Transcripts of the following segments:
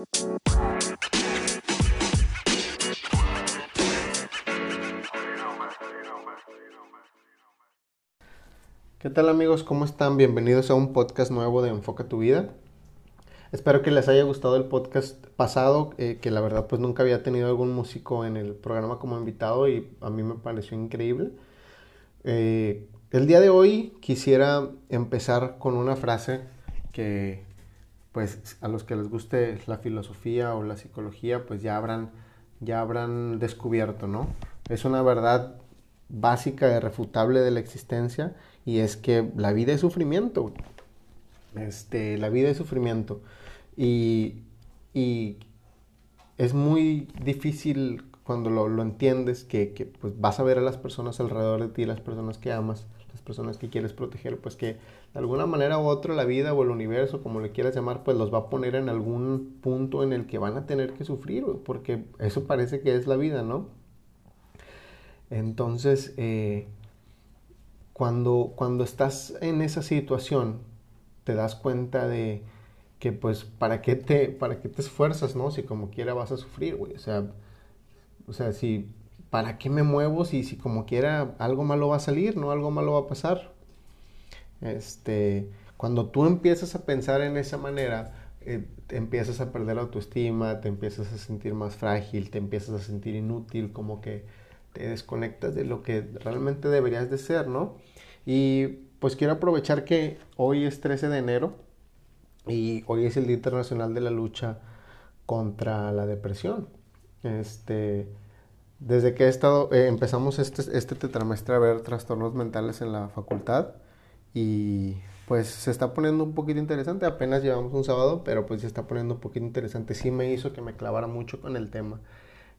¿Qué tal amigos? ¿Cómo están? Bienvenidos a un podcast nuevo de Enfoca tu vida. Espero que les haya gustado el podcast pasado, eh, que la verdad pues nunca había tenido algún músico en el programa como invitado y a mí me pareció increíble. Eh, el día de hoy quisiera empezar con una frase que pues a los que les guste la filosofía o la psicología pues ya habrán, ya habrán descubierto, ¿no? Es una verdad básica, irrefutable de la existencia y es que la vida es sufrimiento. Este, la vida es sufrimiento. Y, es muy difícil cuando lo, entiendes que, pues, vas a ver a las personas alrededor de ti, las personas que amas, las personas que quieres proteger, pues que de alguna manera u otra la vida o el universo, como le quieras llamar, pues los va a poner en algún punto en el que van a tener que sufrir, porque eso parece que es la vida, ¿no? Entonces, eh, cuando, cuando estás en esa situación, te das cuenta de que pues para qué te, para qué te esfuerzas, ¿no? Si como quiera vas a sufrir, güey. O sea, o sea, si, ¿para qué me muevo si, si como quiera algo malo va a salir, ¿no? Algo malo va a pasar. Este, cuando tú empiezas a pensar en esa manera, eh, te empiezas a perder autoestima, te empiezas a sentir más frágil, te empiezas a sentir inútil, como que te desconectas de lo que realmente deberías de ser, ¿no? Y pues quiero aprovechar que hoy es 13 de enero y hoy es el Día Internacional de la Lucha contra la Depresión. Este, desde que he estado, eh, empezamos este, este tetramestre a ver trastornos mentales en la facultad y pues se está poniendo un poquito interesante, apenas llevamos un sábado, pero pues se está poniendo un poquito interesante, sí me hizo que me clavara mucho con el tema.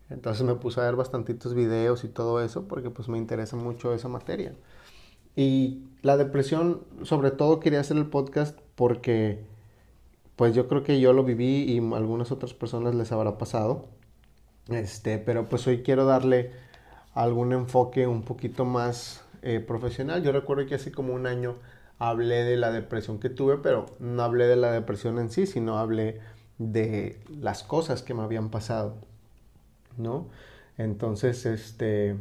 Entonces me puse a ver bastantitos videos y todo eso porque pues me interesa mucho esa materia. Y la depresión, sobre todo quería hacer el podcast porque pues yo creo que yo lo viví y algunas otras personas les habrá pasado. Este, pero pues hoy quiero darle algún enfoque un poquito más eh, profesional. Yo recuerdo que hace como un año hablé de la depresión que tuve, pero no hablé de la depresión en sí, sino hablé de las cosas que me habían pasado. ¿no? Entonces, este,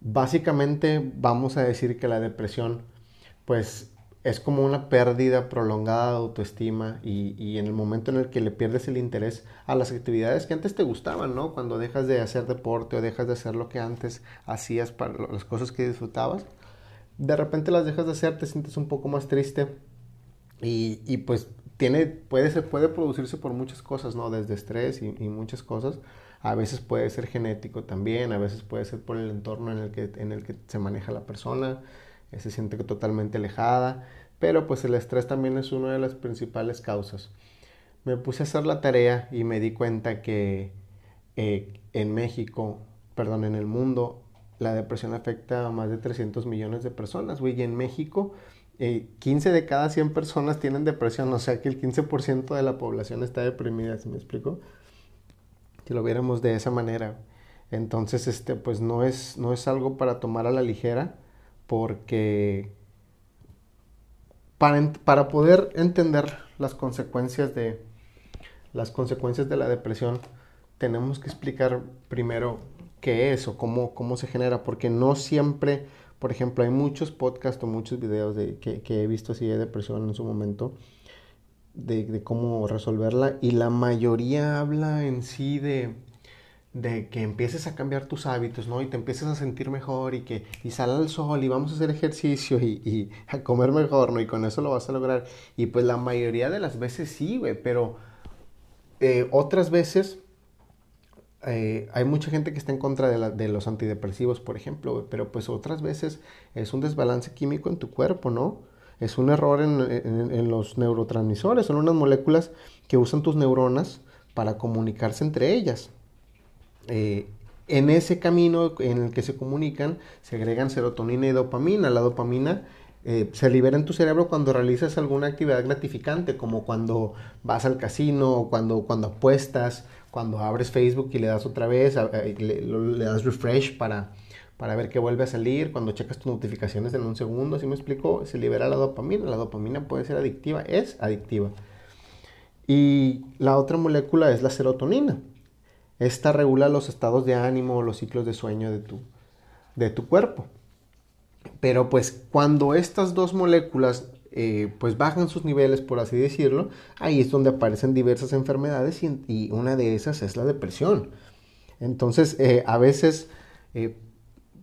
básicamente vamos a decir que la depresión, pues, es como una pérdida prolongada de autoestima y, en el momento en el que le pierdes el interés a las actividades que antes te gustaban, ¿no? Cuando dejas de hacer deporte o dejas de hacer lo que antes hacías para las cosas que disfrutabas, de repente las dejas de hacer, te sientes un poco más triste y, pues tiene, puede, ser, puede producirse por muchas cosas, ¿no? Desde estrés y muchas cosas a veces puede ser genético también, a veces puede ser por el entorno en el que, en el que se maneja la persona, se siente totalmente alejada, pero pues el estrés también es una de las principales causas. Me puse a hacer la tarea y me di cuenta que eh, en México, perdón, en el mundo, la depresión afecta a más de 300 millones de personas, güey, y en México 15 eh, de cada 100 personas tienen depresión, o sea que el 15% de la población está deprimida, ¿se me explico? si lo viéramos de esa manera. Entonces, este, pues no es, no es algo para tomar a la ligera, porque para, para poder entender las consecuencias de las consecuencias de la depresión, tenemos que explicar primero qué es o cómo, cómo se genera, porque no siempre, por ejemplo, hay muchos podcasts o muchos videos de, que, que he visto así de depresión en su momento, de, cómo resolverla y la mayoría habla en sí de, de que empieces a cambiar tus hábitos, ¿no? Y te empieces a sentir mejor y que y sal al sol y vamos a hacer ejercicio y, y, a comer mejor, ¿no? Y con eso lo vas a lograr. Y pues la mayoría de las veces sí, güey, pero eh, otras veces eh, hay mucha gente que está en contra de, de los antidepresivos, por ejemplo, pero pues otras veces es un desbalance químico en tu cuerpo, ¿no? es un error en, los neurotransmisores, son unas moléculas que usan tus neuronas para comunicarse entre ellas. Eh, en ese camino en el que se comunican, se agregan serotonina y dopamina. La dopamina eh, se libera en tu cerebro cuando realizas alguna actividad gratificante, como cuando vas al casino, cuando, cuando apuestas, cuando abres Facebook y le das otra vez, le das refresh para, para ver qué vuelve a salir. Cuando checas tus notificaciones en un segundo, así me explico, se libera la dopamina. La dopamina puede ser adictiva, es adictiva. Y la otra molécula es la serotonina. Esta regula los estados de ánimo, los ciclos de sueño de tu, de tu cuerpo. Pero pues cuando estas dos moléculas eh, pues bajan sus niveles, por así decirlo, ahí es donde aparecen diversas enfermedades y, una de esas es la depresión. Entonces, eh, a veces eh,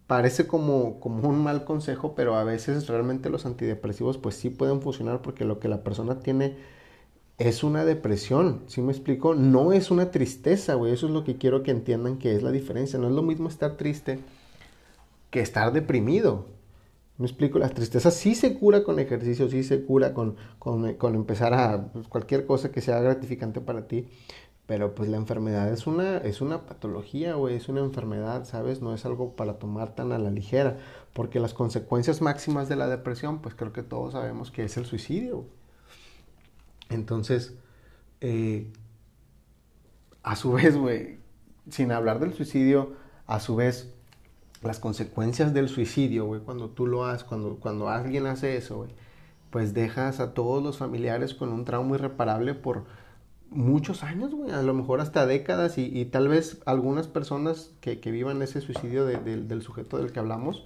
parece como, como un mal consejo, pero a veces realmente los antidepresivos pues sí pueden funcionar porque lo que la persona tiene es una depresión, ¿sí me explico? No es una tristeza, güey, eso es lo que quiero que entiendan que es la diferencia, no es lo mismo estar triste que estar deprimido. Me explico, la tristeza sí se cura con ejercicio, sí se cura con, con, empezar a pues, cualquier cosa que sea gratificante para ti, pero pues la enfermedad es una, es una patología, güey, es una enfermedad, ¿sabes? No es algo para tomar tan a la ligera, porque las consecuencias máximas de la depresión, pues creo que todos sabemos que es el suicidio. Entonces, eh, a su vez, güey, sin hablar del suicidio, a su vez, las consecuencias del suicidio, güey, cuando tú lo haces, cuando, cuando alguien hace eso, pues dejas a todos los familiares con un trauma irreparable por muchos años, güey, a lo mejor hasta décadas y, tal vez algunas personas que, vivan ese suicidio del sujeto del que hablamos,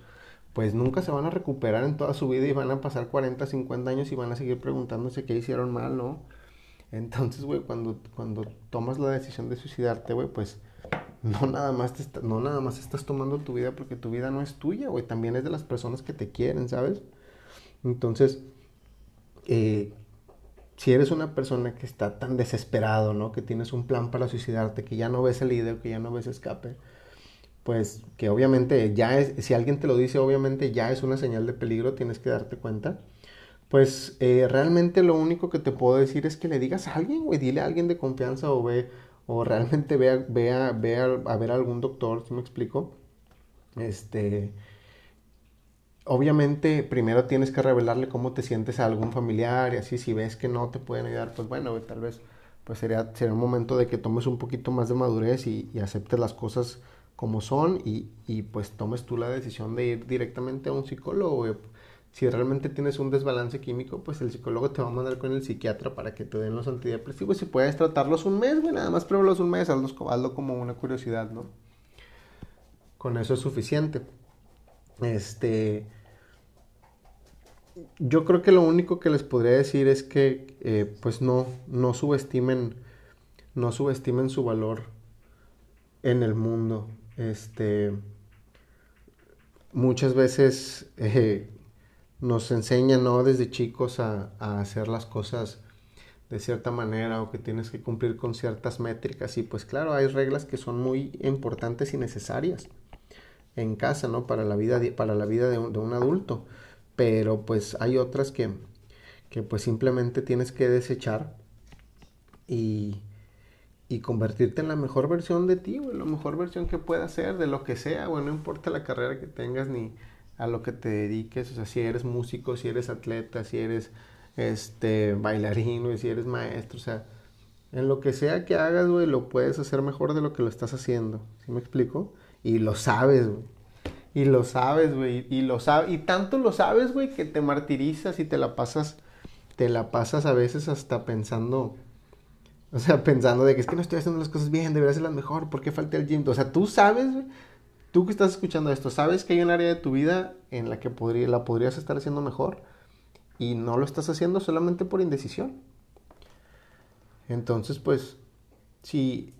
pues nunca se van a recuperar en toda su vida y van a pasar 40, 50 años y van a seguir preguntándose qué hicieron mal, ¿no? Entonces, güey, cuando, cuando tomas la decisión de suicidarte, güey, pues no nada, más no nada más estás tomando tu vida porque tu vida no es tuya, güey, también es de las personas que te quieren, ¿sabes? Entonces, eh, si eres una persona que está tan desesperado, ¿no? Que tienes un plan para suicidarte, que ya no ves el idea, que ya no ves escape, pues que obviamente ya es, si alguien te lo dice, obviamente ya es una señal de peligro, tienes que darte cuenta. Pues eh, realmente lo único que te puedo decir es que le digas a alguien, güey, dile a alguien de confianza o ve, o realmente ve, a, ve a, ver a algún doctor, si me explico? Este, obviamente primero tienes que revelarle cómo te sientes a algún familiar y así, si ves que no te pueden ayudar, pues bueno, tal vez pues sería, sería un momento de que tomes un poquito más de madurez y aceptes las cosas como son y, y, pues tomes tú la decisión de ir directamente a un psicólogo. Si realmente tienes un desbalance químico, pues el psicólogo te va a mandar con el psiquiatra para que te den los antidepresivos. Si puedes tratarlos un mes, güey, nada más pruébalos un mes, hazlo como una curiosidad, ¿no? Con eso es suficiente. Este. Yo creo que lo único que les podría decir es que, eh, pues no, no subestimen, no subestimen su valor en el mundo. Este, muchas veces eh, nos enseñan, ¿no? Desde chicos a, hacer las cosas de cierta manera o que tienes que cumplir con ciertas métricas y pues claro, hay reglas que son muy importantes y necesarias en casa, ¿no? Para la vida, para la vida de un, de un adulto, pero pues hay otras que, que pues simplemente tienes que desechar y, y convertirte en la mejor versión de ti, güey, la mejor versión que puedas ser, de lo que sea, güey, no importa la carrera que tengas ni a lo que te dediques, o sea, si eres músico, si eres atleta, si eres este bailarín, si eres maestro, o sea, en lo que sea que hagas, güey, lo puedes hacer mejor de lo que lo estás haciendo, ¿sí me explico? Y lo sabes, güey. Y lo sabes, güey, y lo sabes, y tanto lo sabes, güey, que te martirizas y te la pasas, te la pasas a veces hasta pensando, o sea, pensando de que es que no estoy haciendo las cosas bien, debería hacerlas mejor, ¿por qué falté al gym? O sea, tú sabes, tú que estás escuchando esto, sabes que hay un área de tu vida en la que podría, la podrías estar haciendo mejor y no lo estás haciendo solamente por indecisión. Entonces, pues, si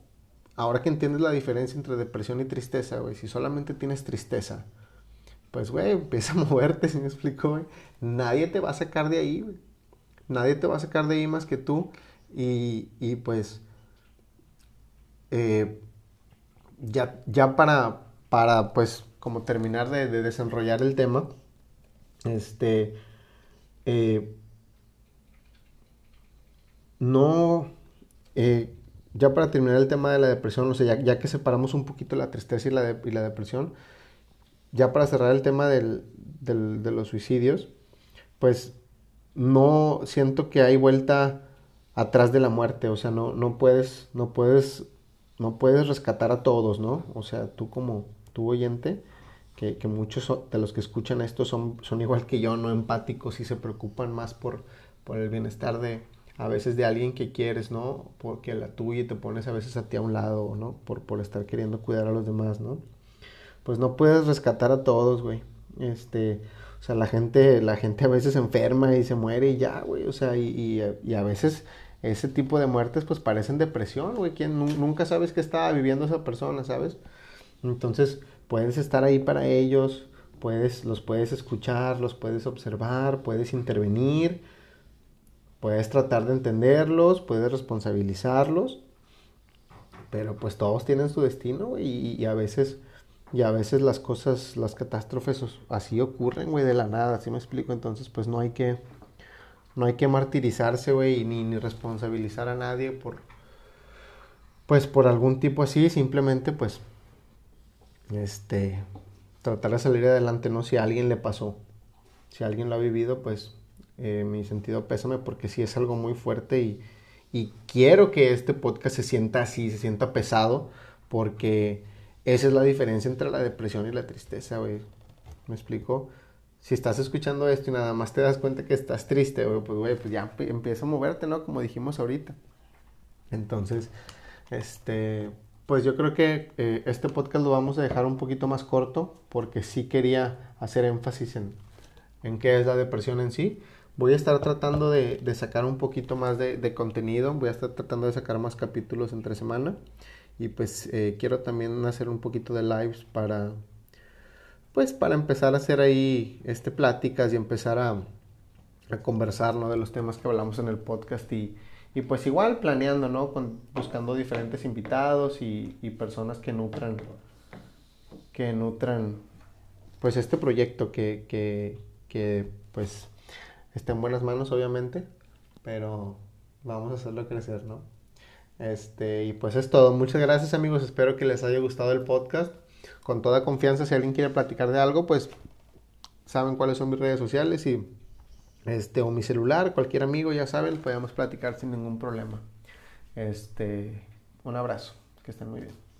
ahora que entiendes la diferencia entre depresión y tristeza, güey, si solamente tienes tristeza, pues, güey, empieza a moverte, si me explico, güey. Nadie te va a sacar de ahí, güey. Nadie te va a sacar de ahí más que tú. Y, pues, eh, ya, ya para, para, pues, como terminar de, desenrollar el tema, este, eh, no, eh, ya para terminar el tema de la depresión, o sea, ya, que separamos un poquito la tristeza y la, y la depresión, ya para cerrar el tema del, de los suicidios, pues no siento que hay vuelta atrás de la muerte, o sea, no, no puedes, no puedes, no puedes rescatar a todos, ¿no? O sea, tú como tu oyente, que, muchos de los que escuchan esto son, son igual que yo, no empáticos y se preocupan más por, por el bienestar de a veces de alguien que quieres, ¿no? Porque la tuya te pones a veces a ti a un lado, ¿no? Por, por estar queriendo cuidar a los demás, ¿no? Pues no puedes rescatar a todos, güey. Este, o sea, la gente, la gente a veces enferma y se muere y ya, güey. O sea, y, a veces ese tipo de muertes pues parecen depresión, güey. Quien nunca sabes qué estaba viviendo esa persona, ¿sabes? Entonces, puedes estar ahí para ellos, puedes, los puedes escuchar, los puedes observar, puedes intervenir, puedes tratar de entenderlos, puedes responsabilizarlos, pero pues todos tienen su destino y, y, a veces y a veces las cosas, las catástrofes así ocurren, güey, de la nada, así me explico, entonces pues no hay que no hay que martirizarse, güey, ni, ni responsabilizar a nadie por pues por algún tipo así, simplemente pues este tratar de salir adelante, ¿no? Si a alguien le pasó, si alguien lo ha vivido, pues eh, mi sentido pésame porque sí es algo muy fuerte y, y quiero que este podcast se sienta así, se sienta pesado, porque esa es la diferencia entre la depresión y la tristeza, güey. ¿Me explico? Si estás escuchando esto y nada más te das cuenta que estás triste, pues, pues ya empieza a moverte, ¿no? Como dijimos ahorita. Entonces, este, pues yo creo que eh, este podcast lo vamos a dejar un poquito más corto porque sí quería hacer énfasis en, en qué es la depresión en sí. Voy a estar tratando de, sacar un poquito más de, de, contenido, voy a estar tratando de sacar más capítulos entre semana y pues eh, quiero también hacer un poquito de lives para pues para empezar a hacer ahí este pláticas y empezar a, a conversar ¿no? de los temas que hablamos en el podcast y, y pues igual planeando, ¿no? Con, buscando diferentes invitados y, y, personas que nutran, que nutran, pues este proyecto que, que, que, pues está en buenas manos, obviamente, pero vamos a hacerlo crecer, ¿no? Este, y pues es todo. Muchas gracias amigos, espero que les haya gustado el podcast. Con toda confianza, si alguien quiere platicar de algo, pues saben cuáles son mis redes sociales y este, o mi celular, cualquier amigo, ya saben, podemos platicar sin ningún problema. Este, un abrazo, que estén muy bien.